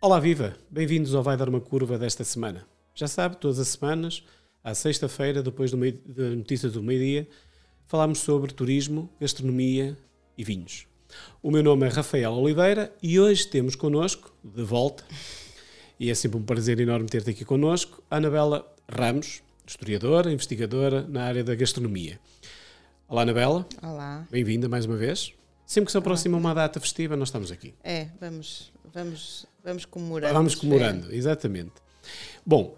Olá, viva! Bem-vindos ao Vai Dar uma Curva desta semana. Já sabe, todas as semanas, à sexta-feira, depois do meio, da notícia do meio-dia, falamos sobre turismo, gastronomia e vinhos. O meu nome é Rafael Oliveira e hoje temos connosco, de volta, e é sempre um prazer enorme ter-te aqui connosco, a Anabela Ramos, historiadora, investigadora na área da gastronomia. Olá, Anabela. Olá. Bem-vinda mais uma vez. Sempre que se aproxima uma data festiva, nós estamos aqui. É, vamos, vamos, vamos comemorando. Vamos comemorando, é. exatamente. Bom,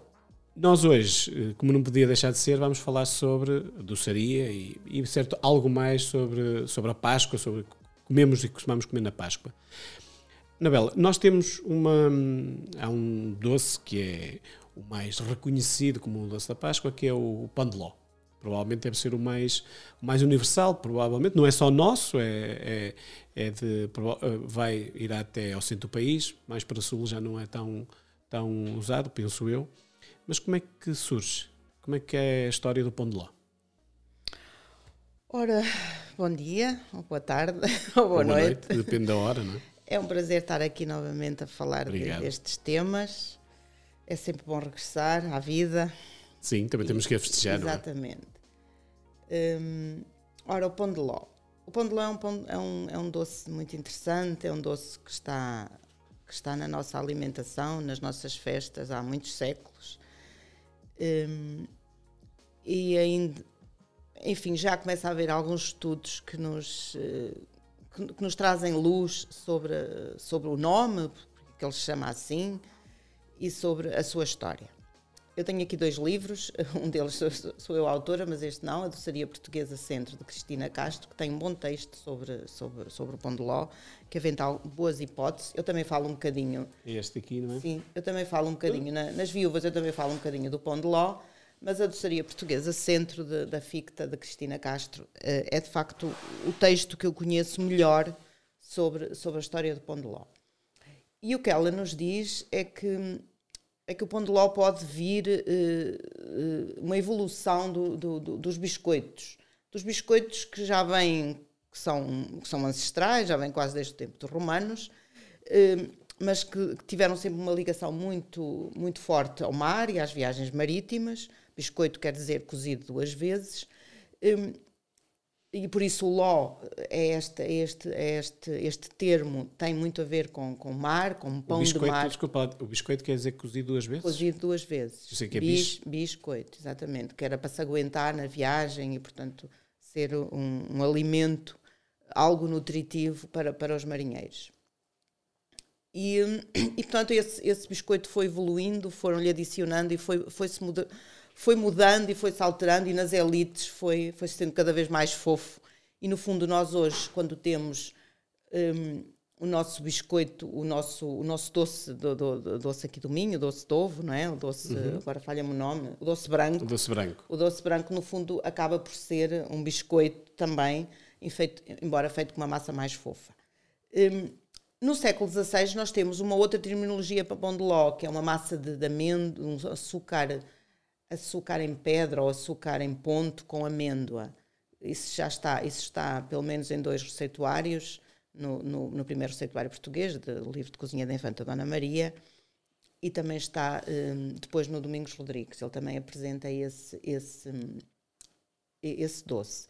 nós hoje, eh, como não podia deixar de ser, vamos falar sobre doçaria e, e certo, algo mais sobre, sobre a Páscoa, sobre comemos e costumamos comer na Páscoa. Anabela, nós temos uma. Há um doce que é o mais reconhecido como o doce da Páscoa, que é o pão de ló. Provavelmente deve ser o mais, o mais universal, provavelmente. Não é só nosso, é, é, é de, vai, irá até ao centro do país, mais para o sul já não é tão, tão usado, penso eu. Mas como é que surge? Como é que é a história do pão de ló? Ora, bom dia, ou boa tarde, ou boa, boa noite. noite. Depende da hora, não é? É um prazer estar aqui novamente a falar destes temas. É sempre bom regressar à vida. Sim, também e, temos que a festejar, Exatamente. É? Hum, ora, o pão de ló. O pão de ló é um, pão, é, um, é um doce muito interessante, é um doce que está, que está na nossa alimentação, nas nossas festas há muitos séculos. Hum, e ainda, enfim, já começa a haver alguns estudos que nos, eh, que, que nos trazem luz sobre, sobre o nome, que ele se chama assim, e sobre a sua história. Eu tenho aqui dois livros, um deles sou, sou eu a autora, mas este não, a Doçaria Portuguesa Centro, de Cristina Castro, que tem um bom texto sobre, sobre, sobre o pão de ló, que avental boas hipóteses. Eu também falo um bocadinho... Este aqui, não é? Sim, eu também falo um bocadinho, na, nas viúvas eu também falo um bocadinho do pão de ló, mas a Doçaria Portuguesa Centro de, da FICTA, da Cristina Castro, eh, é de facto o texto que eu conheço melhor sobre, sobre a história do pão de ló. E o que ela nos diz é que é que o pão de ló pode vir uh, uh, uma evolução do, do, do, dos biscoitos. Dos biscoitos que já vêm, que são, que são ancestrais, já vêm quase desde o tempo dos romanos, uh, mas que, que, tiveram sempre uma ligação muito, muito forte ao mar e às viagens marítimas. Biscoito quer dizer cozido duas vezes e por isso o ló é este, é este, é este, este termo tem muito a ver com, com mar, com pão biscoito, de mar. Desculpa, o biscoito quer dizer cozido duas vezes? Cozido duas vezes. Isso que é bis, biscoito, exatamente, que era para se aguentar na viagem e, portanto, ser um, um alimento, algo nutritivo para, para os marinheiros. E, e portanto, esse, esse biscoito foi evoluindo, foram-lhe adicionando e foi-se foi mudando foi mudando e foi-se alterando e nas elites foi, foi sendo cada vez mais fofo. E no fundo nós hoje, quando temos um, o nosso biscoito, o nosso, o nosso doce, do, do, do doce aqui do Minho, o doce de ovo, não é? O doce, uhum. agora falha-me o nome, o doce branco. O doce branco. O doce branco, no fundo, acaba por ser um biscoito também, feito, embora feito com uma massa mais fofa. Um, no século XVI nós temos uma outra terminologia para pão de ló, que é uma massa de, de amêndoa, um açúcar açúcar em pedra ou açúcar em ponto com amêndoa. Isso já está, isso está pelo menos em dois receituários, no, no, no primeiro receituário português, do livro de cozinha da Infanta Dona Maria, e também está um, depois no Domingos Rodrigues. Ele também apresenta esse, esse, hum, esse doce.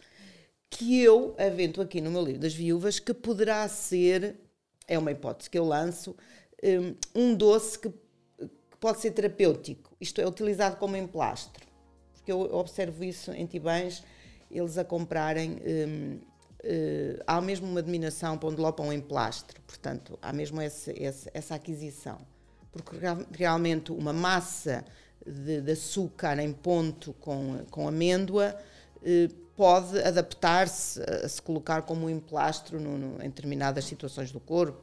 Que eu avento aqui no meu livro das viúvas que poderá ser, é uma hipótese que eu lanço, um, um doce que que pode ser terapêutico, isto é, utilizado como emplastro. Porque eu observo isso em Tibães, eles a comprarem. Hum, hum, há mesmo uma dominação para onde lopam em plastro, portanto, há mesmo esse, esse, essa aquisição. Porque realmente uma massa de, de açúcar em ponto com, com amêndoa eh, pode adaptar-se a se colocar como um emplastro no, no, em determinadas situações do corpo.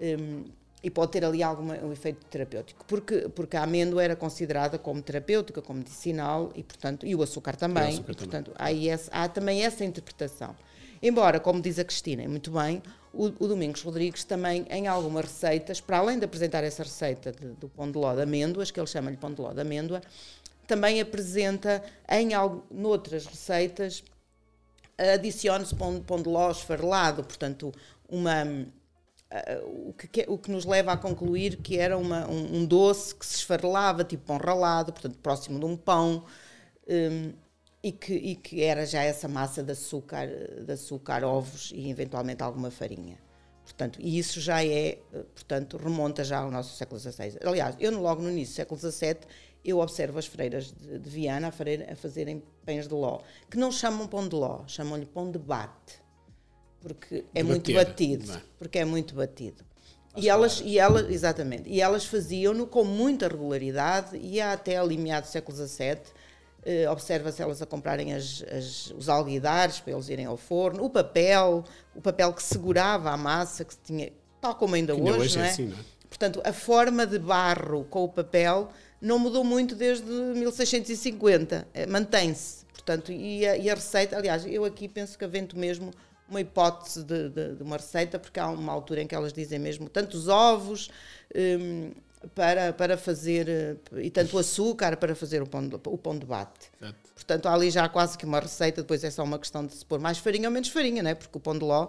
Um, e pode ter ali algum um efeito terapêutico, porque, porque a amêndoa era considerada como terapêutica, como medicinal, e, portanto, e o açúcar também, o açúcar e, portanto, há, esse, há, também essa interpretação. Embora, como diz a Cristina, muito bem, o, o, Domingos Rodrigues também, em algumas receitas, para além de apresentar essa receita de, do pão de ló de amêndoas, que ele chama-lhe pão de ló de amêndoa, também apresenta em outras receitas adicione-se pão, pão de ló esfarelado, portanto, uma, o, que, o que nos leva a concluir que era uma, um, um, doce que se esfarelava, tipo pão ralado, portanto, próximo de um pão, um, e, que, e que era já essa massa de açúcar, de açúcar, ovos e eventualmente alguma farinha. Portanto, e isso já é, portanto, remonta já ao nosso século XVI. Aliás, eu logo no início do século XVII eu observo as freiras de, de Viana a, freira, a, fazerem pães de ló, que não chamam pão de ló, chamam-lhe pão de bate, porque é de muito bater, batido, é? porque é muito batido. e elas, e elas, exatamente, e elas faziam-no com muita regularidade e até ali meados do século XVII eh, observa-se elas a comprarem as, as, os alguidares para eles irem ao forno, o papel, o papel que segurava a massa, que tinha, tal como ainda, hoje, hoje, não é? é assim, não é? Portanto, a forma de barro com o papel não mudou muito desde 1650, eh, mantém-se. Portanto, e a, e a, receita, aliás, eu aqui penso que avento mesmo uma hipótese de, de, de, uma receita, porque há uma altura em que elas dizem mesmo tantos ovos um, para, para fazer, eh, e tanto açúcar para fazer o pão de, o pão de bate. Certo. Portanto, há ali já quase que uma receita, depois é só uma questão de se pôr mais farinha ou menos farinha, não é? porque o pão de ló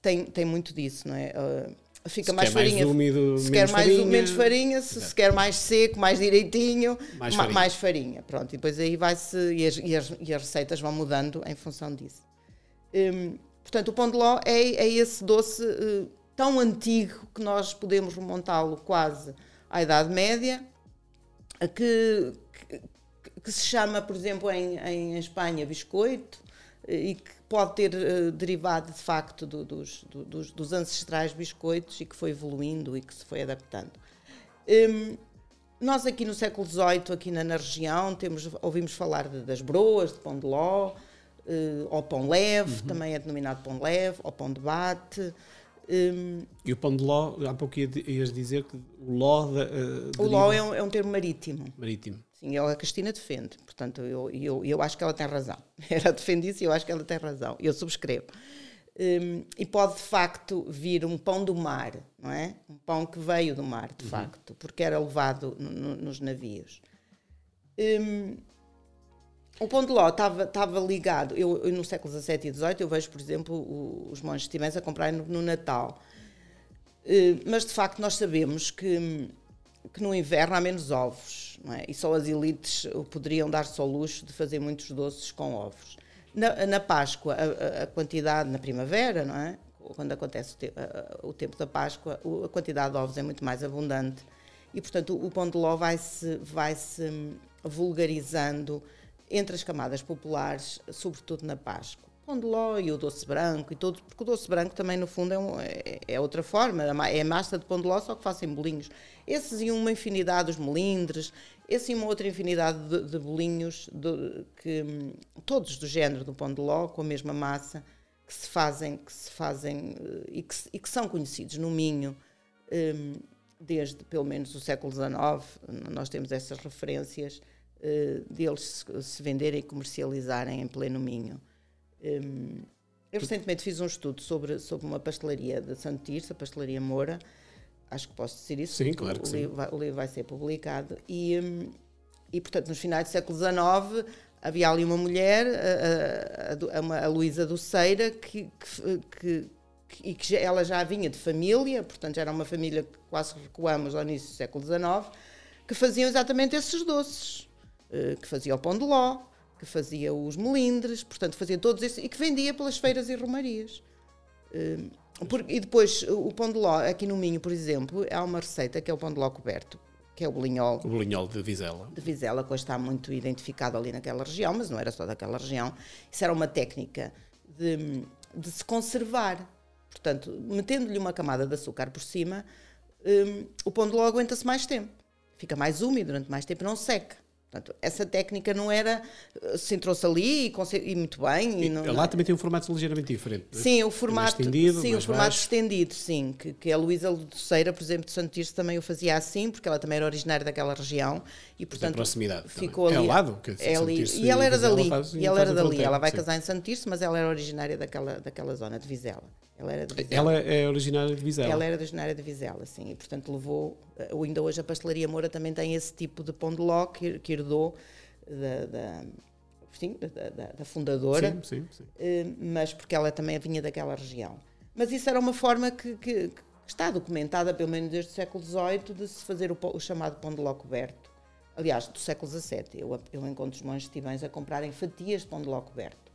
tem, tem muito disso, não é? Uh, fica se mais farinha. Mais úmido, se quer mais farinha, menos farinha, se, se, quer mais seco, mais direitinho, mais farinha. mais farinha. Pronto, e depois aí vai-se e as, e, e as, receitas vão mudando em função disso. Hum, portanto, o pão de ló é, é esse doce uh, tão antigo que nós podemos remontá-lo quase à Idade Média, que, que, que, se chama, por exemplo, em, em Espanha, biscoito, eh, e que pode ter uh, derivado de facto do, dos, do, dos, dos, ancestrais biscoitos e que foi evoluindo e que se foi adaptando. Um, nós aqui no século XVIII, aqui na, na região, temos, ouvimos falar de, das broas, de pão de ló, uh, ou pão leve, uhum. também é denominado pão leve, ou pão de bate. Um, e o pão de ló, há pouco ias dizer que o ló. Uh, o ló é um, é um termo marítimo. Marítimo. Sim, ela, a Cristina defende, portanto, eu, eu, eu acho que ela tem razão. Ela defende isso e eu acho que ela tem razão. Eu subscrevo. Um, e pode de facto vir um pão do mar, não é? Um pão que veio do mar, de uhum. facto, porque era levado no, no, nos navios. Um, o pão de ló estava ligado, eu, eu, no século XVII e XVIII eu vejo, por exemplo, o, os monges tibãs a comprarem no, no Natal. Uh, mas de facto nós sabemos que, que no inverno há menos ovos é? e só as elites poderiam dar-se ao luxo de fazer muitos doces com ovos. Na, na Páscoa, a, a, quantidade, na primavera, não é? quando acontece o, te, o tempo da Páscoa, a quantidade de ovos é muito mais abundante e, portanto, o pão de ló vai-se vai -se vulgarizando entre as camadas populares, sobretudo na Páscoa. Pão de ló e o doce branco e todo, porque o doce branco também no fundo é, um, é, é, outra forma, é massa de pão de ló só que fazem bolinhos. Esses e uma infinidade, os melindres, esse e uma outra infinidade de, de bolinhos, de, que, todos do género do pão de ló, com a mesma massa, que se fazem, que se fazem eh, e que, e que são conhecidos no Minho um, desde pelo menos o século XIX, nós temos essas referências uh, deles se, venderem e comercializarem em pleno Minho. Um, eu recentemente fiz um estudo sobre, sobre uma pastelaria de Santo Tirso, a pastelaria Moura. Acho que posso dizer isso. Sim, claro que o, sim. Livro vai, o livro vai ser publicado. E, um, e, portanto, nos finais do século XIX, havia ali uma mulher, a, a, a, a Luísa Doceira, que, que, que, e que ela já vinha de família, portanto, já era uma família que quase recuamos ao início do século XIX, que faziam exatamente esses doces. Eh, que fazia o pão de ló, que fazia os melindres, portanto fazia todos esses, e que vendia pelas feiras e romarias. Hum, e depois o pão de ló, aqui no Minho, por exemplo, há uma receita que é o pão de ló coberto, que é o bolinhol. O bolinhol de Vizela. De Vizela, que hoje está muito identificado ali naquela região, mas não era só daquela região. Isso era uma técnica de, de se conservar. Portanto, metendo-lhe uma camada de açúcar por cima, um, o pão de ló aguenta-se mais tempo. Fica mais úmido durante mais tempo, não seca. Portanto, essa técnica não era. se trouxe ali e, e muito bem. E não, lá não... também tem um formato ligeiramente diferente. É? Sim, o formato. estendido, sim, o formato baixo. estendido, sim. Que, que a Luísa Luceira, por exemplo, de Santo Tirso também o fazia assim, porque ela também era originária daquela região. E, portanto, proximidade. Ficou ali. É ao lado? Que é ali. E ela era dali. e ela era dali. Ela vai sim. casar em Santo Tirso, mas ela era originária daquela, daquela zona de Vizela. Ela, era de Vizela. ela é originária de Vizela. Ela era originária de Vizela, sim. E, portanto, levou. Ainda hoje a pastelaria Moura também tem esse tipo de pão de ló que, que herdou da, da, sim, da, da fundadora, sim, sim, sim. Uh, mas porque ela também vinha daquela região. Mas isso era uma forma que, que, que está documentada, pelo menos desde o século XVIII, de se fazer o, o chamado pão de ló coberto. Aliás, do século XVII. Eu, eu encontro os monges tibães a comprarem fatias de pão de ló coberto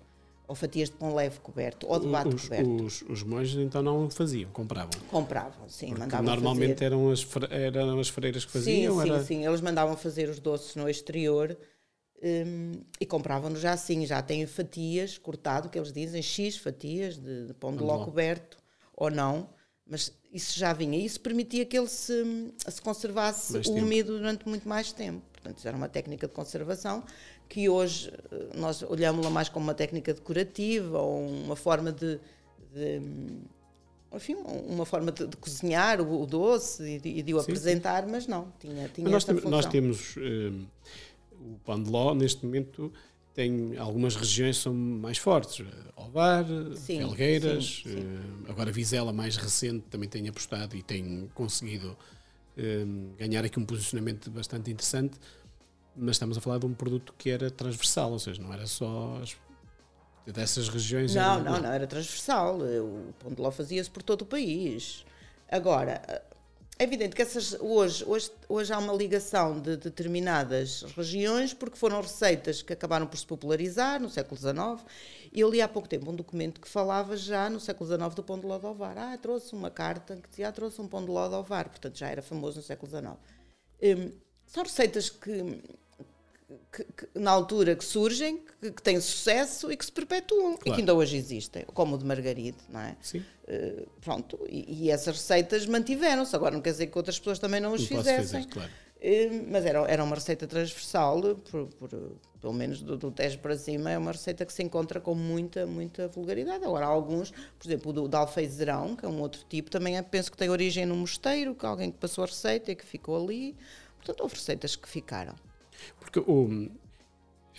ou fatias de pão leve coberto, ou de bate os, coberto. Os, os monges então não faziam, compravam. Compravam, sim, Porque mandavam normalmente fazer. eram as, eram as freiras que faziam. Sim, sim, era... sim. Eles mandavam fazer os doces no exterior um, e compravam-nos já assim, já têm fatias, cortado, que eles dizem, X fatias de, de pão de ló coberto, ou não, mas isso já vinha. Isso permitia que ele se, se conservasse úmido durante muito mais tempo. Portanto, isso era uma técnica de conservação que hoje eh, nós olhamos-la mais como uma técnica decorativa ou uma forma de, de enfim, uma forma de, de cozinhar o, doce e de, e de o sim, apresentar, mas não, tinha, tinha mas nós, tem, nós temos um, o pão de ló, neste momento, tem algumas regiões são mais fortes. Ovar, sim, Felgueiras, uh, agora Vizela, mais recente, também tem apostado e tem conseguido um, ganhar aqui um posicionamento bastante interessante mas estamos a falar de um produto que era transversal, ou seja, não era só as, dessas regiões. Não, era, não, não, era transversal. O pão de ló fazia-se por todo o país. Agora, é evidente que essas, hoje, hoje, hoje há uma ligação de determinadas regiões porque foram receitas que acabaram por se popularizar no século XIX. Eu li há pouco tempo um documento que falava já no século XIX do pão de ló de ovar. Ah, trouxe uma carta que dizia, ah, trouxe um pão de ló de ovar. Portanto, já era famoso no século XIX. Um, são receitas que que, que, na altura que surgem, que, que, têm sucesso e que se perpetuam claro. e que ainda hoje existem, como o de Margaride, não é? Sim. Uh, pronto, e, e, essas receitas mantiveram-se. Agora não quer dizer que outras pessoas também não as não fizessem. Fazer, claro. uh, mas era, era uma receita transversal, por, por, pelo menos do, do Tejo para cima, é uma receita que se encontra com muita, muita vulgaridade. Agora, há alguns, por exemplo, o do, do alfeizerão, que é um outro tipo, também é, penso que tem origem no mosteiro, que alguém que passou a receita e que ficou ali. Portanto, houve receitas que ficaram. Porque o,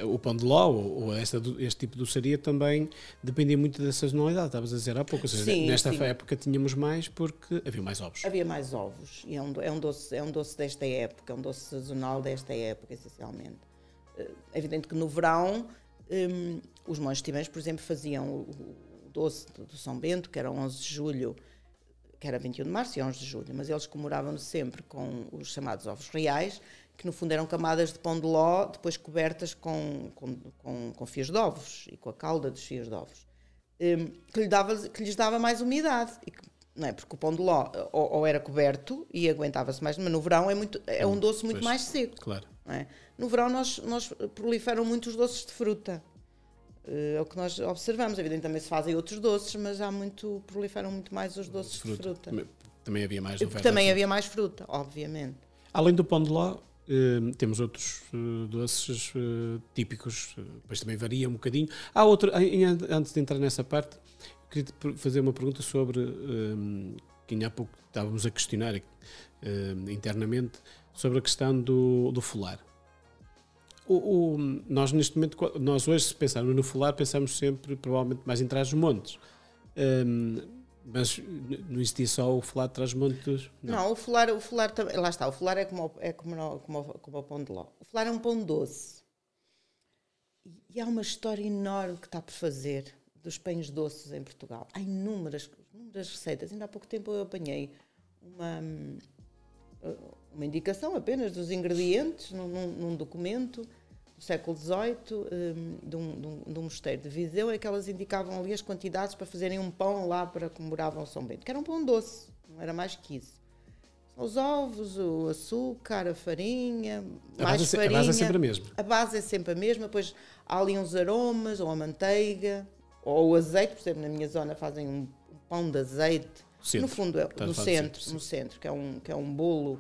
o pão de ló ou, esta, este tipo de doçaria também dependia muito da sazonalidade, estavas a dizer há pouco. Ou seja, sim, nesta sim. época tínhamos mais porque havia mais ovos. Havia mais ovos. E é um, é um, doce, é um doce desta época, é um doce sazonal desta época, essencialmente. É evidente que no verão, um, os monges tibães, por exemplo, faziam o, o doce do, do São Bento, que era 11 de julho, que era 21 de março e 11 de julho, mas eles comemoravam sempre com os chamados ovos reais, que no fundo eram camadas de pão de ló, depois cobertas com, com, com, com fios de ovos e com a calda dos fios de ovos, um, que, lhe dava, que lhes dava mais umidade. E que, não é? Porque o pão de ló ou, ou era coberto e aguentava-se mais, mas no verão é, muito, é um doce muito pois, mais seco. Claro. É? No verão nós, nós proliferam muito os doces de fruta. É o que nós observamos. Evidentemente também se fazem outros doces, mas há muito, proliferam muito mais os doces fruta. de fruta. Também, também havia mais Também havia mais fruta, obviamente. Além do pão de ló, Uh, temos outros uh, doces uh, típicos, depois também varia um bocadinho. Há outro, antes de entrar nessa parte, queria fazer uma pergunta sobre, que há pouco estávamos a questionar internamente, sobre a questão do, do folar. O, o, nós neste momento, nós hoje se pensarmos no folar, pensamos sempre provavelmente mais em trás dos montes. Mas não existia só o folar de Trás-Montes? Não. não, o folar, o folar também. Lá está, o folar é como, é como, como, como o pão de ló. O folar é um pão doce. E há uma história enorme que está por fazer dos pães doces em Portugal. Há inúmeras, inúmeras receitas. Ainda há pouco tempo eu apanhei uma, uma indicação apenas dos ingredientes num, num documento do século XVIII, um, de, um, de, um, de um mosteiro de Viseu, é que elas indicavam ali as quantidades para fazerem um pão lá para comemoravam São Bento, que era um pão doce, não era mais que isso. Os ovos, o açúcar, a farinha, a mais base, farinha. A base é sempre a mesma. A base é sempre a mesma, depois há ali uns aromas, ou a manteiga, ou o azeite, por exemplo, na minha zona fazem um pão de azeite. Centro. No fundo, é, no centro, no centro, que é um, que é um bolo.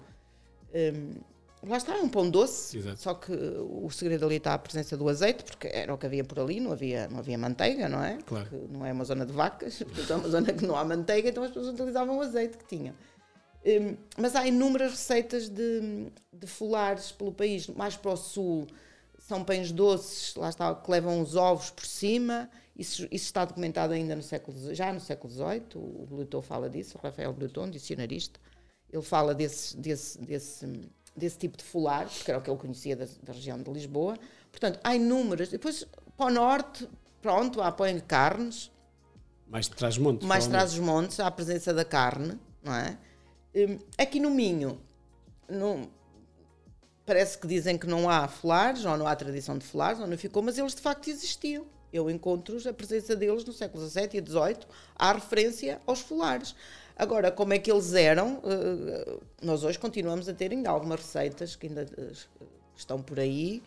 Um, Lá está, é um pão doce, Exato. só que o segredo ali está a presença do azeite, porque era o que havia por ali, não havia, não havia manteiga, não é? Claro. Porque não é uma zona de vacas, é uma zona que não há manteiga, então as pessoas utilizavam o azeite que tinham. Um, mas há inúmeras receitas de, de folares pelo país, mais para o sul são pães doces, lá está, que levam os ovos por cima, isso, isso está documentado ainda no século, já no século XVIII, o Bluton fala disso, o Rafael Bluton, dicionarista, ele fala desse, desse, desse desse tipo de folar, porque era o que ele conhecia da, da região de Lisboa. Portanto, há inúmeras. Depois, para o norte, pronto, há põe carnes. Mais traz montes. Mais traz os montes, há a presença da carne, não é? Um, aqui no Minho, não, parece que dizem que não há folares, ou não há tradição de folares, ou não ficou, mas eles de facto existiam. Eu encontro a presença deles no século XVII e XVIII, há referência aos folares. Agora, como é que eles eram? Eh, nós hoje continuamos a ter ainda algumas receitas que ainda eh, estão por aí,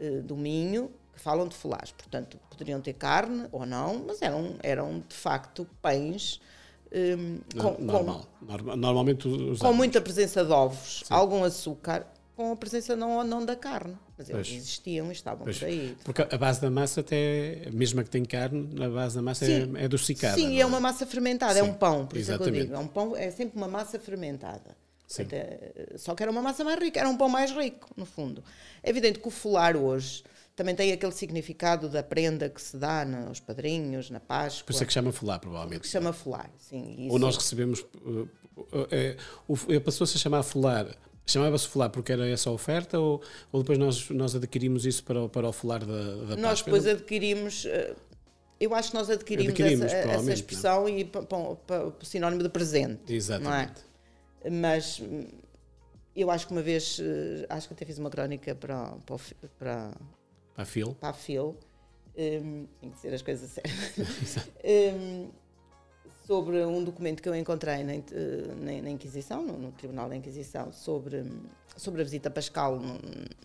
eh, do Minho, que falam de folares. Portanto, poderiam ter carne ou não, mas eram, eram de facto pães. Um, com, Normal. Com, Normalmente usamos. com muita presença de ovos, Sim. algum açúcar, com a presença não ou não da carne. Mas eles pois. existiam e estavam pois. por aí. Porque a base da massa, até, mesmo que tem carne, a base da massa sim. é, é adocicada. Sim, é? é? uma massa fermentada, sim. é um pão, por Exatamente. isso é que eu digo. É, um pão, é sempre uma massa fermentada. Até, só que era uma massa mais rica, era um pão mais rico, no fundo. É evidente que o folar hoje também tem aquele significado da prenda que se dá nos padrinhos, na Páscoa. Por isso é que chama folar, provavelmente. Que chama folar, sim. Isso. Ou nós recebemos. Uh, uh, uh, Passou-se a chamar folar Chamava-se folar porque era essa a oferta ou, ou depois nós, nós adquirimos isso para, para o folar da, da Nós depois adquirimos, eh, eu acho que nós adquirimos, adquirimos essa, essa, é? expressão não? e para, o sinónimo de presente. Exatamente. É? Mas eu acho que uma vez, eh, acho que até fiz uma crónica para, para, para, para a FIL. Para a FIL. Um, tem que dizer as coisas sérias. um, sobre um documento que eu encontrei na, na, na Inquisição, no, no, Tribunal da Inquisição, sobre, sobre a visita pascal no,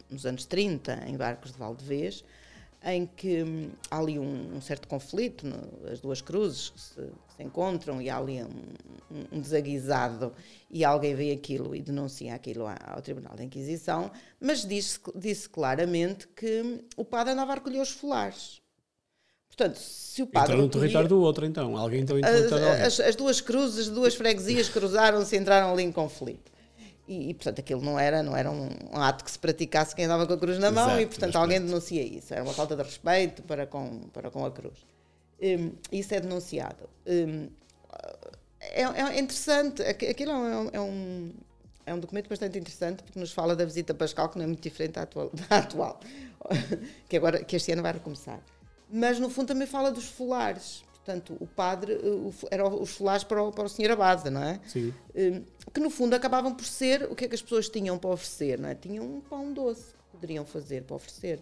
nos anos 30, em barcos de Valdevez, em que hum, há ali um, um certo conflito, no, as duas cruzes que se, que se, encontram e há ali um, um, desaguisado e alguém vê aquilo e denuncia aquilo ao Tribunal da Inquisição, mas disse, disse claramente que hum, o padre andava a recolher os folares Portanto, se o padre. Entrou no território do outro, então. Alguém entrou em território as, as, duas cruzes, as duas freguesias cruzaram-se e entraram ali em conflito. E, e, portanto, aquilo não era, não era um, um, ato que se praticasse quem andava com a cruz na mão, Exato, e, portanto, alguém denuncia isso. Era uma falta de respeito para com, para com a cruz. Um, isso é denunciado. Um, é, é, interessante, aquilo é um, é um, é um documento bastante interessante porque nos fala da visita pascal, que não é muito diferente da atual, da atual que, agora, que este ano vai recomeçar mas no fundo também fala dos folares. Portanto, o padre, eh, eram os folares para o, para o senhor Abade, não é? Sim. Eh, que no fundo acabavam por ser o que é que as pessoas tinham para oferecer, não é? Tinham um pão doce que poderiam fazer para oferecer.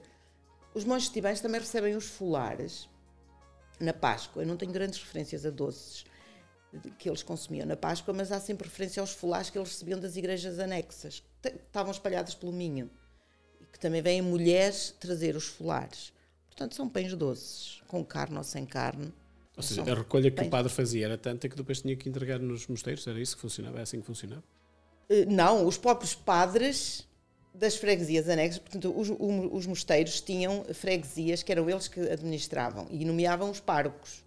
Os monges tibães também recebem os folares na Páscoa. Eu não tenho grandes referências a doces que eles consumiam na Páscoa, mas há sempre referência aos folares que eles recebiam das igrejas anexas, que estavam espalhadas pelo Minho. E que também vêm mulheres trazer os folares. Portanto, são pães doces, com carne ou sem carne. Ou seja, a recolha que pães... o padre fazia era tanta que depois tinha que entregar nos mosteiros? Era isso que funcionava? É assim que funcionava? Uh, não, os próprios padres das freguesias anexas, portanto, os, os mosteiros tinham freguesias que eram eles que administravam e nomeavam os párocos.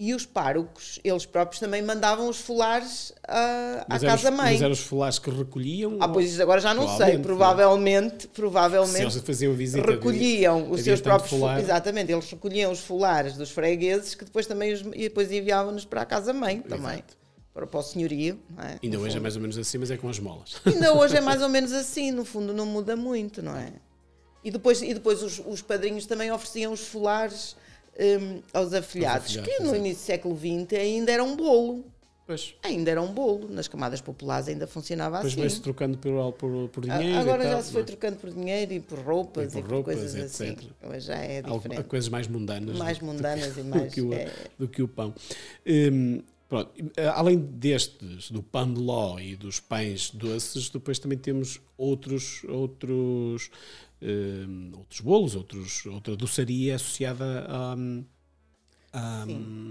E os párocos, eles próprios também mandavam os folares uh, à casa-mãe. Mas eram os folares que recolhiam? Ah, pois agora já não sei. Provavelmente, é? provavelmente se eles faziam visita, recolhiam havia, os seus próprios folar. Exatamente, eles recolhiam os folares dos fregueses que depois também os, e depois enviavam-nos para a casa-mãe também. Para, para o senhorio. É? Ainda no hoje é fundo. é mais ou menos assim, mas é com as molas. Ainda hoje é mais ou menos assim, no fundo não muda muito, não é? E depois, e depois os, os padrinhos também ofereciam os folares um, aos afilhados, que no início do século XX ainda era um bolo. Pois. Ainda era um bolo, nas camadas populares ainda funcionava Depois assim. Depois foi-se trocando por, por, por dinheiro. Agora já se foi não? É? trocando por dinheiro e por roupas e por, e por roupas, coisas etc. assim. Hoje já é diferente. Há coisas mais mundanas. Mais mundanas do, e mais. Do que o, é... do que o pão. Um, pronto. Além destes, do pão de ló e dos pães doces, depois também temos outros, outros, um, outros bolos, outros, outra doçaria associada a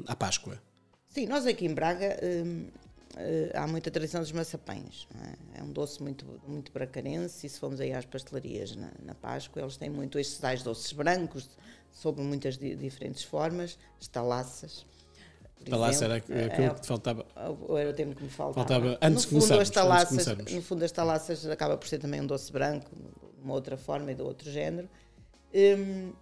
à Páscoa. Sim, nós aqui em Braga hum, eh, há muita tradição dos maçapães. É? é? um doce muito, muito bracarense e se formos aí às pastelarias na, na Páscoa, eles têm muito estes tais doces brancos, sob muitas di diferentes formas, estalaças. Talaça era aquilo é, que te faltava. Era o tempo que me faltava. faltava antes, no fundo, as talaças, no fundo, as talaças acaba por ser também um doce branco, uma outra forma e de outro género. Um,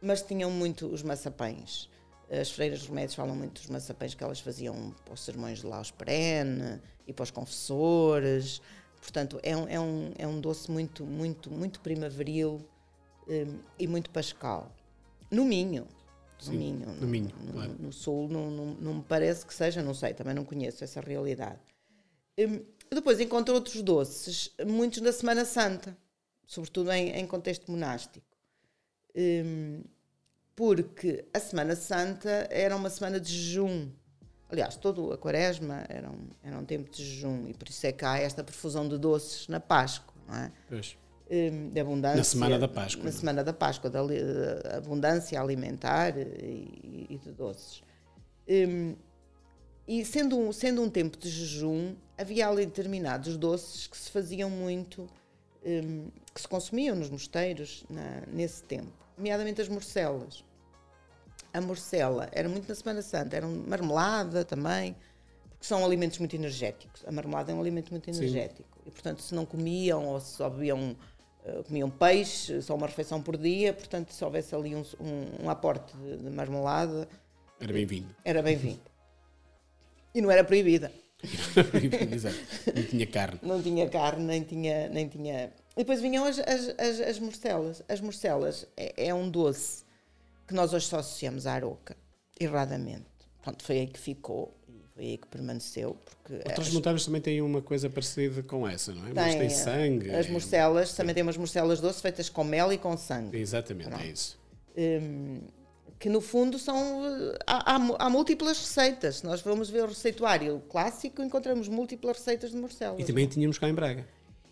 mas tinham muito os maçapães. As freiras de remédios falam muito dos maçapães que elas faziam para os sermões de Laus Perene e para os confessores. Portanto, é um, é um, é um doce muito, muito, muito primaveril um, e muito pascal. No Minho. Sim, no Minho. no Minho, no, claro. no Sul não, não, não me parece que seja, não sei, também não conheço essa realidade. Um, depois encontro outros doces, muitos da Semana Santa, sobretudo em, em contexto monástico. Um, porque a Semana Santa era uma semana de jejum. Aliás, todo a quaresma era um, era um tempo de jejum e por isso é que há esta profusão de doces na Páscoa, não é? Pois. Hum, de abundância. Na semana da Páscoa, Na não é? semana da Páscoa, da eh, abundância alimentar e, e de doces. Hum, e sendo um, sendo um tempo de jejum, havia ali determinados doces que se faziam muito, hum, que se consumiam nos mosteiros na- nesse tempo, nomeadamente as morcelas. A morcela era muito na Semana Santa, era um- marmelada também, porque são alimentos muito energéticos. A marmelada é um alimento muito Sim. energético. E, portanto, se não comiam ou se só bebiam, eh, comiam peixe, só uma refeição por dia, portanto, se houvesse ali um, um- um aporte de, de marmelada, Era bem-vindo. era bem-vindo. E não era proibida. Não tinha carne. Não tinha carne, nem tinha. Nem tinha... E depois vinham as, as, as, as morcelas. As morcelas é, é um doce que nós hoje só associamos à aroca, erradamente. Pronto, foi aí que ficou e foi aí que permaneceu. Porque Outras as- montagens também têm uma coisa parecida com essa, não é? Mas têm, tem sangue. As é- morcelas, também tem umas morcelas doces feitas com mel e com sangue. Exatamente, Pronto. é isso. Hum, que no fundo são. eh, Há, há múltiplas receitas. Se nós formos ver o receituário clássico, encontramos múltiplas receitas de morcelas. E também tínhamos cá em Braga.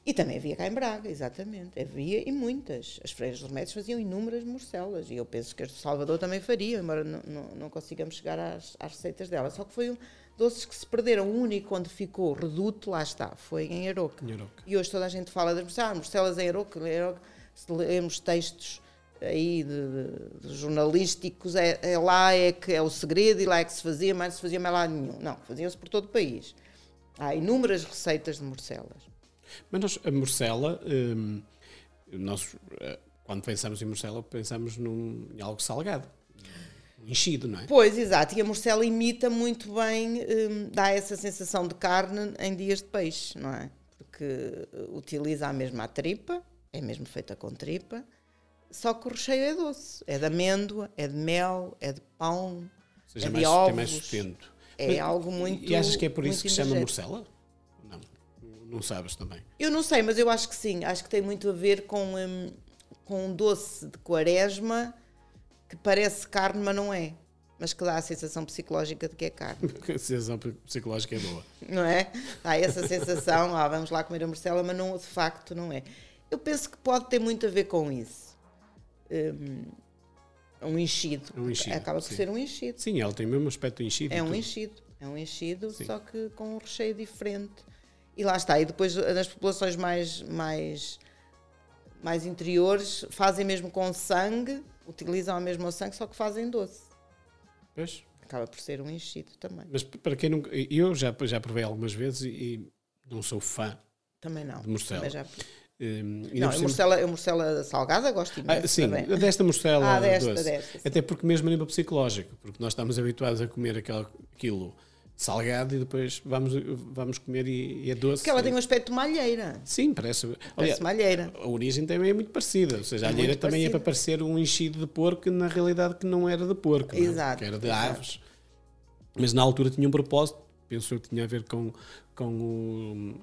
E também havia cá em Braga, exatamente. Havia e muitas. As freiras dos remédios faziam inúmeras morcelas. E eu penso que as do Salvador também fariam, embora não, não, não consigamos chegar às, às receitas delas. Só que foi um doces que se perderam. O único onde ficou reduto, lá está, foi. Em Aroca. E hoje toda a gente fala das morcelas, ah, morcelas em Aroca. em Aroca. Se lemos textos aí de, de- jornalísticos, é, é lá é que é o segredo e lá é que se fazia, mas não se fazia mais lá nenhum. Não, faziam-se por todo o país. Há inúmeras receitas de morcelas. Mas nós, a morcela, hum, nós, eh, quando pensamos em morcela, pensamos num, em algo salgado. Um enchido, não é? Pois, exato. E a morcela imita muito bem, hum, dá essa sensação de carne em dias de peixe, não é? Porque utiliza a mesma tripa, é mesmo feita com tripa, só que o recheio é doce. É de amêndoa, é de mel, é de pão, seja, é mais, de tem ovos. mais sustento. É Mas- algo muito. E achas que é por isso que se chama morcela? Não, não sabes também. Eu não sei, mas eu acho que sim. Acho que tem muito a ver com, hum, com um doce de quaresma que parece carne, mas não é. Mas que dá a sensação psicológica de que é carne. A sensação psicológica é boa. não é? Há essa sensação, ah, vamos lá comer a morcela, mas não, de facto não é. Eu penso que pode ter muito a ver com isso. Hum, um enchido. Um enchido, Acaba por sim. ser um enchido. Sim, ela tem o mesmo aspecto enchido. É um tudo. enchido. É um enchido, Sim. só que com um recheio diferente. E lá está. E depois nas populações mais, mais, mais interiores fazem mesmo com sangue, utilizam a mesma sangue, só que fazem doce. Pois. Acaba por ser um enchido também. Mas para quem não. Eu já, já provei algumas vezes e, e não sou fã. Também não. De morcela. Hum, ainda Não, a morcela, a morcela salgada gosto imenso. Ah, sim, também. desta morcela Ah, desta, doce. desta. Até porque mesmo a nível psicológico, porque nós estamos habituados a comer aquela, aquilo salgado e depois vamos, vamos comer e, e é doce. Porque ela tem um aspecto de malheira. Sim, parece. Parece Aliás, malheira. a origem também é muito parecida. Ou seja, a É alheira também é parecida. para parecer um enchido de porco, na realidade que não era de porco, é? Exato, era de exato. aves. Mas na altura tinha um propósito, penso que tinha a ver com, com, o-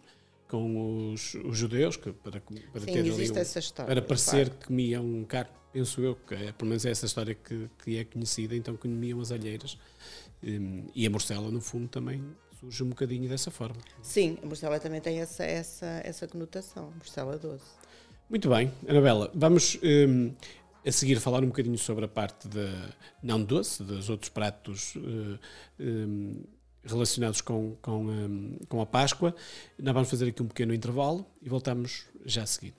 com os, os judeus, que para, para Sim, ter ali um- essa história. para parecer facto. que comiam carne, penso eu, que é, pelo menos é essa história que, que é conhecida, então comiam as alheiras. Hum, e a morcela, no fundo, também surge um bocadinho dessa forma. Sim, a morcela também tem essa, essa, essa conotação. Morcela doce. Muito bem, Anabela, vamos hum, a seguir falar um bocadinho sobre a parte da não doce, dos outros pratos hum, relacionados com, com, hum, com a Páscoa. Nós vamos fazer aqui um pequeno intervalo e voltamos já a seguir.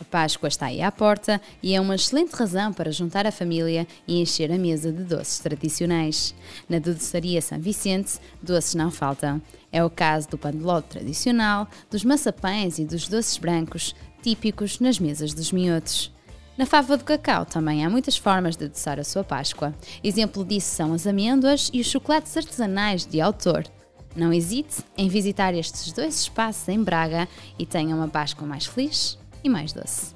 A Páscoa está aí à porta e é uma excelente razão para juntar a família e encher a mesa de doces tradicionais. Na Doceria São Vicente, doces não faltam. É o caso do ló tradicional, dos maçapães e dos doces brancos, típicos nas mesas dos minhotos. Na fava do cacau também há muitas formas de adoçar a sua Páscoa. Exemplo disso são as amêndoas e os chocolates artesanais de autor. Não hesite em visitar estes dois espaços em Braga e tenha uma Páscoa mais feliz e mais doce.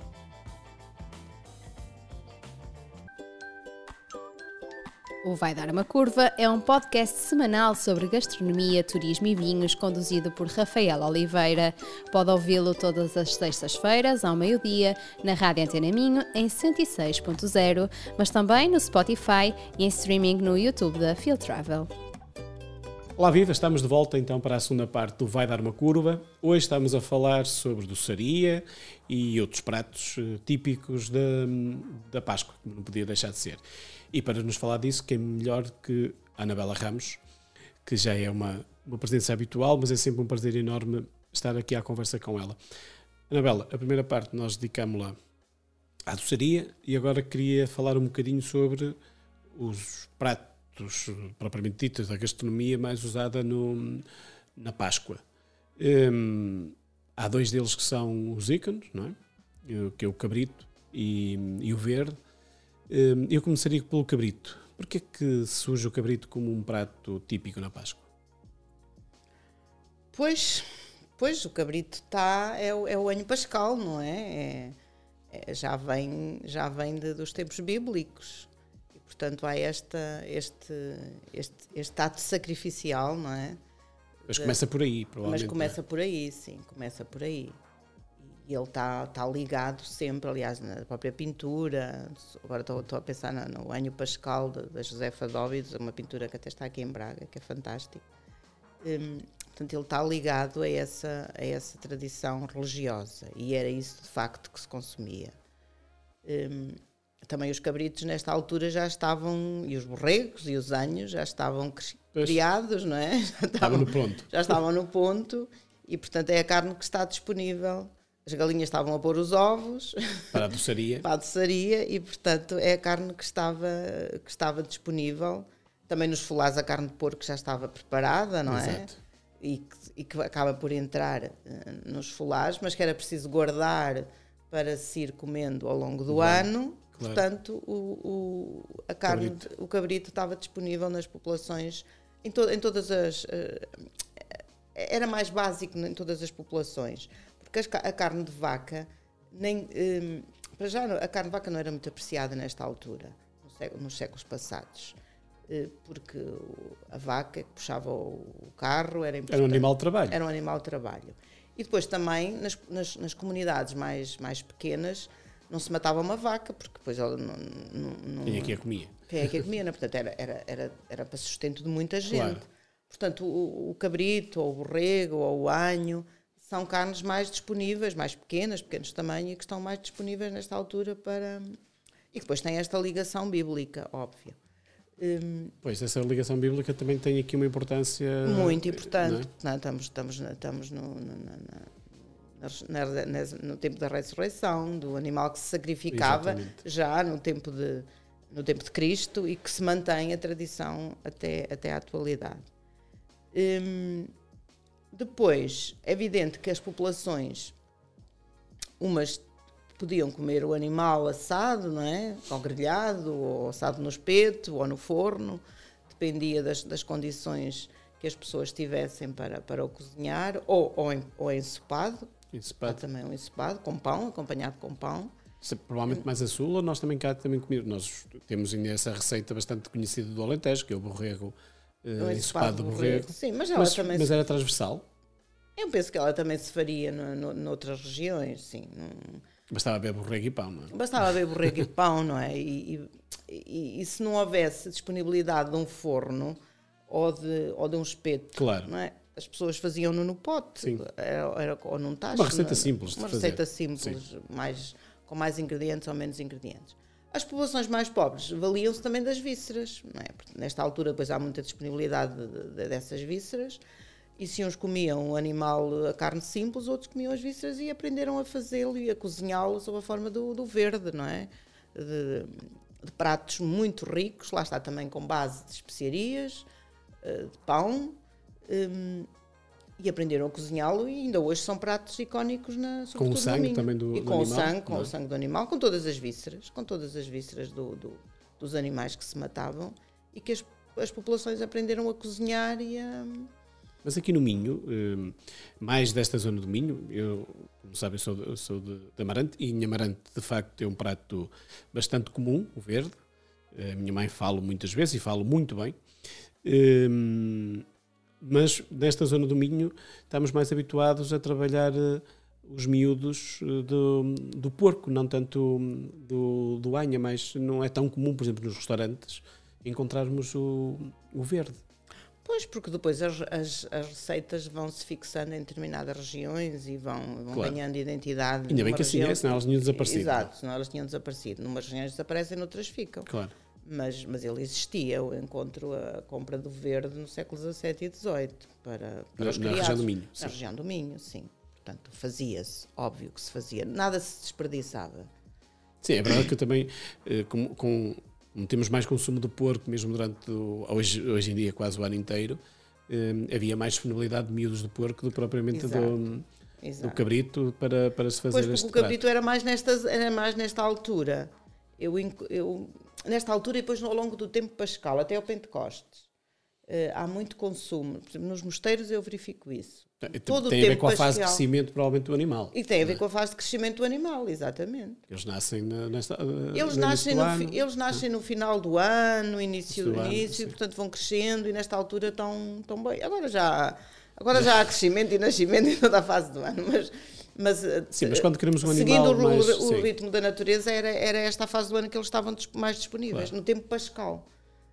O Vai Dar uma Curva é um podcast semanal sobre gastronomia, turismo e vinhos, conduzido por Rafael Oliveira. Pode ouvi-lo todas as sextas-feiras, ao meio-dia, na Rádio Antena Minho, em 106.0, mas também no Spotify e em streaming no YouTube da Field Travel. Olá, viva! Estamos de volta então para a segunda parte do Vai Dar uma Curva. Hoje estamos a falar sobre doçaria e outros pratos eh, típicos da, da Páscoa, que não podia deixar de ser. E para nos falar disso, quem melhor que a Anabela Ramos, que já é uma, uma presença habitual, mas é sempre um prazer enorme estar aqui à conversa com ela. Anabela, a primeira parte nós dedicámos-la à doçaria e agora queria falar um bocadinho sobre os pratos propriamente ditos da gastronomia mais usada no, na Páscoa. Um, há dois deles que são os ícones, não é? que é o cabrito e, e o verde. Um, eu começaria pelo cabrito. Porquê que surge o cabrito como um prato típico na Páscoa? Pois, pois o cabrito está é, o, é o anho pascal, não é? é, é já vem, já vem de, dos tempos bíblicos portanto há esta, este, este, este ato sacrificial, não é? Mas começa por aí, provavelmente. Mas começa é? por aí, sim, começa por aí. E ele está tá ligado sempre, aliás, na própria pintura. Agora estou a pensar no, no Anho Pascal da Josefa Dóvidos, uma pintura que até está aqui em Braga, que é fantástica. Um, portanto, ele está ligado a essa, a essa tradição religiosa e era isso de facto que se consumia. Um, também os cabritos nesta altura já estavam, e os borregos e os anhos já estavam criados, não é? Já estavam no ponto. Já estavam no ponto e, portanto, é a carne que está disponível. As galinhas estavam a pôr os ovos. Para a doçaria. para a doçaria e, portanto, é a carne que estava, que estava disponível. Também nos folares a carne de porco já estava preparada, não é? Exato. é? E que, e que acaba por entrar uh, nos folares, mas que era preciso guardar para se ir comendo ao longo do Bom. ano Claro. Portanto, o, o, a carne, cabrito. o cabrito estava disponível nas populações, em, to, em todas as. Uh, era mais básico em todas as populações, porque a carne de vaca, nem, um, eh, para já a carne de vaca não era muito apreciada nesta altura, nos séculos passados porque a vaca que puxava o carro era importante. Era um animal de trabalho. Era um animal de trabalho. E depois também nas, nas, nas comunidades mais, mais pequenas não se matava uma vaca, porque depois ela não. não, não quem é que a comia? Quem é que a comia, não? Portanto, era, era, era, era para sustento de muita gente. Claro. Portanto, o, o, cabrito, ou o borrego, ou o anho, são carnes mais disponíveis, mais pequenas, pequenos tamanho, e que estão mais disponíveis nesta altura para. E depois tem esta ligação bíblica, óbvia. Um, pois, essa ligação bíblica também tem aqui uma importância. Muito importante. Não é? não, estamos, estamos, estamos no, na, na, no tempo da ressurreição, do animal que se sacrificava Exatamente. já no tempo, de, no tempo de Cristo e que se mantém a tradição até, até à atualidade. Hum, depois, é evidente que as populações, umas podiam comer o animal assado, não é? Ou grelhado, ou assado no espeto, ou no forno, dependia das, das condições que as pessoas tivessem para, para o cozinhar, ou, ou, em, ou ensopado, Ensopado. Há também um ensopado com pão, acompanhado com pão. Isso é provavelmente mais a sul, ou nós também cá também comemos. Nós temos ainda essa receita bastante conhecida do Alentejo, que é o borrego uh, ensopado de borrego. Sim, mas ela mas, também. Mas se... era transversal? Eu penso que ela também se faria no, no, noutras regiões, sim. Bastava ver borrego e pão, não é? Bastava ver borrego e pão, não é? E, e, e, se não houvesse disponibilidade de um forno ou de, ou de um espeto, claro. não é? as pessoas faziam-no no pote, Sim. Era, era, ou num tacho. Uma receita simples Uma receita simples, mais, com mais ingredientes ou menos ingredientes. As populações mais pobres valiam-se também das vísceras. Não é? Nesta altura, depois há muita disponibilidade de, de, dessas vísceras. E se uns comiam o animal, a carne simples, outros comiam as vísceras e aprenderam a fazê-lo e a cozinhá-lo sob a forma do, do verde, não é? De, de, pratos muito ricos, lá está também com base de especiarias, eh, de pão, um, e aprenderam a cozinhá-lo e ainda hoje são pratos icónicos na com o sangue também do, e do com animal, o sangue com é? o sangue do animal com todas as vísceras com todas as vísceras do, do, dos animais que se matavam e que as, as populações aprenderam a cozinhar e a, Mas aqui no Minho, eh, mais desta zona do Minho, eu, como sabem, sou, de, sou de, de Amarante e em Amarante, de facto, é um prato bastante comum, o verde. A minha mãe fala muitas vezes e falo muito bem. Um, mas nesta zona do Minho estamos mais habituados a trabalhar uh, os miúdos uh, do, do porco, não tanto do, do anha, mas não é tão comum, por exemplo, nos restaurantes, encontrarmos o, o verde. Pois, porque depois as, as, as, receitas vão se fixando em determinadas regiões e vão, vão claro. ganhando identidade. Ainda bem que assim é, senão elas tinham desaparecido. Exato, senão elas tinham desaparecido. Numas regiões desaparecem, noutras ficam. Claro mas, mas ele existia, o encontro, a compra do verde no século XVII e XVIII para, para na, na região do Minho. Na região do Minho, sim. Portanto, fazia-se, óbvio que se fazia, nada se desperdiçava. Sim, é verdade que eu também, eh, com, com, temos mais consumo do porco, mesmo durante, o, hoje, hoje em dia, quase o ano inteiro, eh, havia mais disponibilidade de miúdos de porco do que propriamente do, do, cabrito para, para se fazer pois, este o cabrito era mais, nesta, era mais nesta altura. Eu, eu nesta altura e depois ao longo do tempo pascal, até ao Pentecostes. Uh, há muito consumo. Por exemplo, nos mosteiros eu verifico isso. Tem, Todo tem a ver com a fase pascal, de crescimento, provavelmente, do animal. E tem a ver é? com a fase de crescimento do animal, exatamente. Eles nascem nesta. Eles nascem, no, ano, eles nascem no final do ano, início do início, ano, portanto vão crescendo e nesta altura estão, estão bem. Agora já, agora já há crescimento e nascimento em toda a fase do ano, mas mas, eh, sim, mas quando queremos um seguindo animal mais, o, o ritmo da natureza, era, era esta a fase do ano que eles estavam mais disponíveis, claro. no tempo pascal.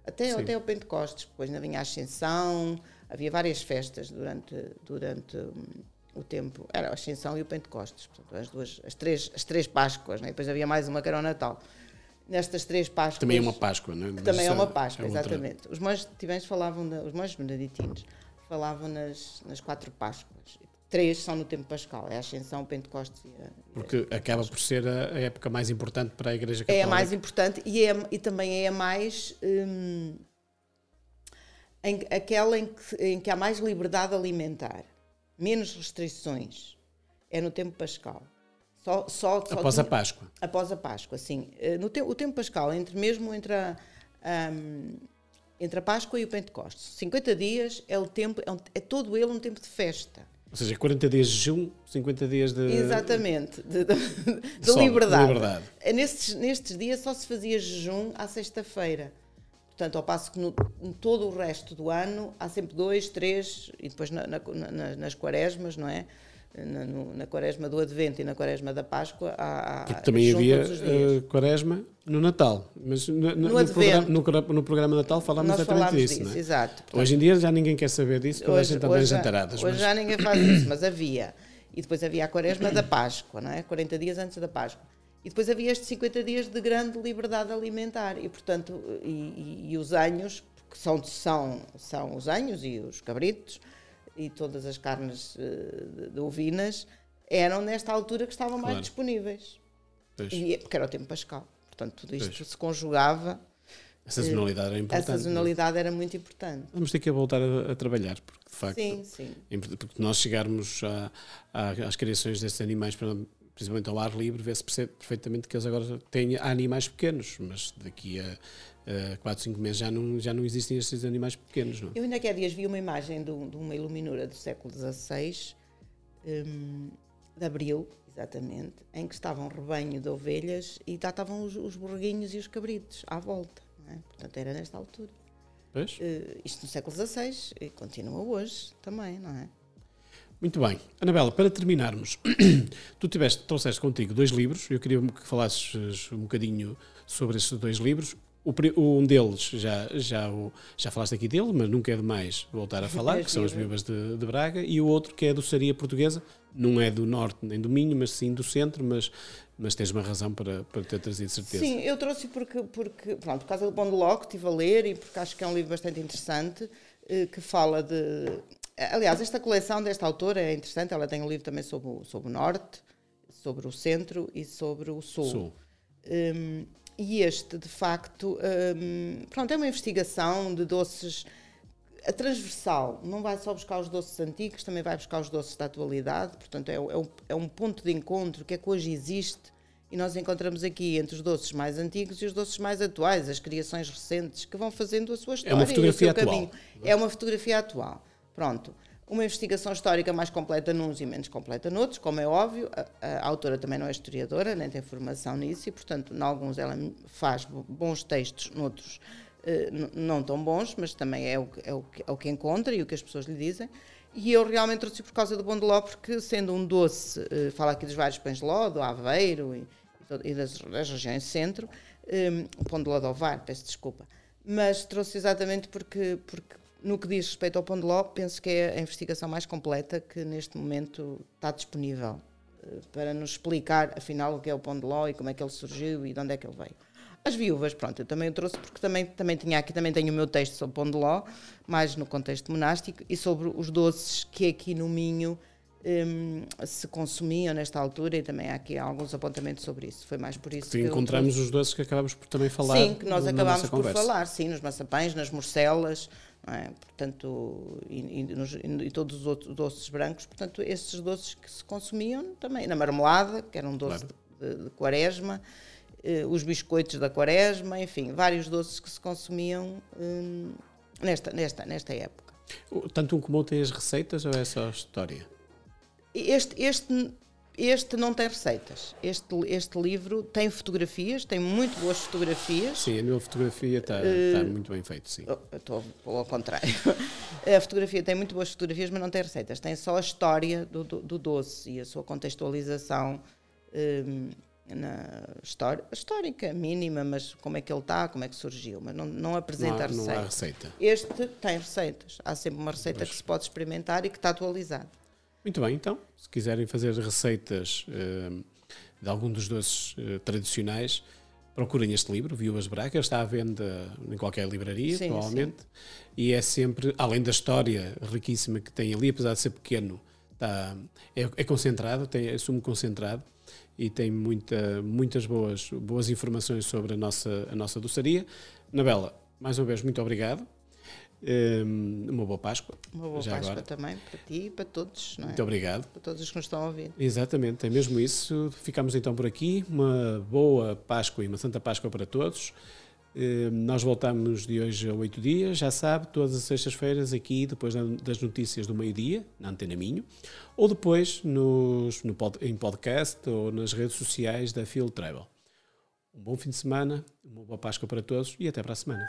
Até, até o Pentecostes, depois ainda vinha a Ascensão, havia várias festas durante, durante hum, o tempo. Era a Ascensão e o Pentecostes, portanto, as, duas, as, três, as três Páscoas, né? depois havia mais uma que era o Natal. Nestas três Páscoas. Também é uma Páscoa, não é? Também é uma Páscoa, é exatamente. Os monges falavam, os monges beneditinos falavam nas, nas quatro Páscoas três são no tempo pascal, é a Ascensão, o Pentecostes e a, Porque a acaba por ser a época mais importante para a Igreja Católica. É a mais importante e, é, e também é a mais... Hum, em, aquela em que, em que há mais liberdade alimentar, menos restrições, é no tempo pascal. Só, só, só após a Páscoa. Após a Páscoa, sim. Eh, no te, o tempo pascal, entre mesmo entre a, um, entre a Páscoa e o Pentecostes. 50 dias é o tempo, é, é todo ele um tempo de festa. Ou seja, 40 dias de jejum, 50 dias de. Exatamente, de, de, de Sol, liberdade. liberdade. É, nestes, nestes dias só se fazia jejum à sexta-feira. Portanto, ao passo que no, todo o resto do ano há sempre dois, três, e depois na, na, na, nas quaresmas, não é? Na, no, na quaresma do Advento e na quaresma da Páscoa há, Porque também havia uh, quaresma no Natal, mas no, no, no, programa, no, programa Natal falámos Nós exatamente disso, disso, é? exato. Portanto, hoje em dia já ninguém quer saber disso, toda hoje, a gente anda em jantaradas. Hoje mas... já ninguém faz isso, mas havia. E depois havia a quaresma da Páscoa, não é? 40 dias antes da Páscoa. E depois havia estes 50 dias de grande liberdade alimentar. E, portanto, e, e, e os anhos, que são, são, são os anhos e os cabritos, e todas as carnes uh, de ovinas eram nesta altura que estavam claro. mais disponíveis. E, é, porque era o tempo pascal. Portanto, tudo isto pois. se conjugava. A sazonalidade era importante. A é? sazonalidade era muito importante. Vamos ter que voltar a, a, trabalhar, porque de facto. Sim, sim. Porque nós chegarmos a, a, às criações desses animais, principalmente ao ar livre, vê-se perfeitamente que eles agora têm animais pequenos, mas daqui a uh, 4, 5 meses já não, já não existem estes animais pequenos. Não? Eu ainda que há dias vi uma imagem de, de uma iluminura do século XVI, um, de abril, exatamente, em que estava um rebanho de ovelhas e lá estavam os, os borreguinhos e os cabritos à volta. É? Portanto, era nesta altura. Uh, isto no século XVI e continua hoje também, não é? Muito bem. Anabela, para terminarmos, tu tiveste, trouxeste contigo dois livros, eu queria que falasses um bocadinho sobre esses dois livros. O, um deles, já, já, já falaste aqui dele, mas nunca é demais voltar a falar, que são as Vivas de, de, Braga, e o outro que é a doçaria portuguesa, não é do norte nem do Minho, mas sim do centro, mas, mas tens uma razão para, para ter trazido certeza. Sim, eu trouxe porque, porque pronto, por causa do Bom de Loco, estive a ler e porque acho que é um livro bastante interessante, eh, que fala de... Aliás, esta coleção desta autora é interessante, ela tem um livro também sobre o, sobre o norte, sobre o centro e sobre o sul. sul. Um, e este, de facto, um, pronto, é uma investigação de doces a transversal, não vai só buscar os doces antigos, também vai buscar os doces da atualidade, portanto é, é, um, é um ponto de encontro que é que hoje existe e nós encontramos aqui entre os doces mais antigos e os doces mais atuais, as criações recentes que vão fazendo a sua história. É uma fotografia atual. Caminho. É uma fotografia atual. Pronto. uma investigação histórica mais completa nuns e menos completa noutros, como é óbvio. A, a autora também não é historiadora, nem tem formação nisso, e, portanto, em alguns ela faz bons textos, noutros eh, não tão bons, mas também é o, é, o, é o que encontra e o que as pessoas lhe dizem. E eu realmente trouxe por causa do bom de ló, porque sendo um doce, uh, fala aqui dos vários pães de ló, do Aveiro e, e das, das, regiões centro, um, o pão de ló do Ovar, peço desculpa. Mas trouxe exatamente porque, porque no que diz respeito ao pão de ló, penso que é a investigação mais completa que neste momento está disponível uh, para nos explicar, afinal, o que é o pão de ló e como é que ele surgiu e de onde é que ele veio. As viúvas, pronto, eu também o trouxe porque também, também tinha aqui, também tenho o meu texto sobre pão de ló, mais no contexto monástico, e sobre os doces que aqui no Minho um, se consumiam nesta altura, e também há aqui alguns apontamentos sobre isso. Foi mais por isso que, que encontramos os doces que acabamos por também falar. Sim, que nós acabámos por falar, sim, nos maçapães, nas morcelas, é? portanto, e, e, nos, e, todos os outros doces brancos, portanto, esses doces que se consumiam também, na marmelada, que era um doce claro. de, de, quaresma, eh, os biscoitos da quaresma, enfim, vários doces que se consumiam hum, nesta, nesta, nesta época. Tanto um como outro tem as receitas ou é só história? Este, este, este não tem receitas. Este, este livro tem fotografias, tem muito boas fotografias. Sim, a minha fotografia está, uh, está muito bem feito, sim. Estou ao contrário. a fotografia tem muito boas fotografias, mas não tem receitas. Tem só a história do, do, do doce e a sua contextualização um, na história, histórica mínima, mas como é que ele está, como é que surgiu, mas não, não apresenta não há, receita. Não há receita. Este tem receitas, há sempre uma receita pois. que se pode experimentar e que está atualizada. Muito bem, então, se quiserem fazer receitas uh, de algum dos doces uh, tradicionais, procurem este livro, Viúvas Bracas, está à venda em qualquer livraria, sim, provavelmente, sim. e é sempre, além da história riquíssima que tem ali, apesar de ser pequeno, está, é, é concentrado, tem, é sumo concentrado, e tem muita, muitas boas, boas informações sobre a nossa, a nossa doçaria. Nabela, mais uma vez, muito obrigado. Um, uma boa Páscoa. Uma boa Páscoa agora. também para ti e para todos. Não é? Muito obrigado. Para todos os que nos estão a ouvir. Exatamente, é mesmo isso. Ficamos então por aqui. Uma boa Páscoa e uma Santa Páscoa para todos. Ehm, nós voltamos de hoje a oito dias, já sabe, todas as sextas-feiras aqui, depois das notícias do meio-dia, na Antena Minho, ou depois nos, no, em podcast ou nas redes sociais da Field Travel. Um bom fim de semana, uma boa Páscoa para todos e até para a semana.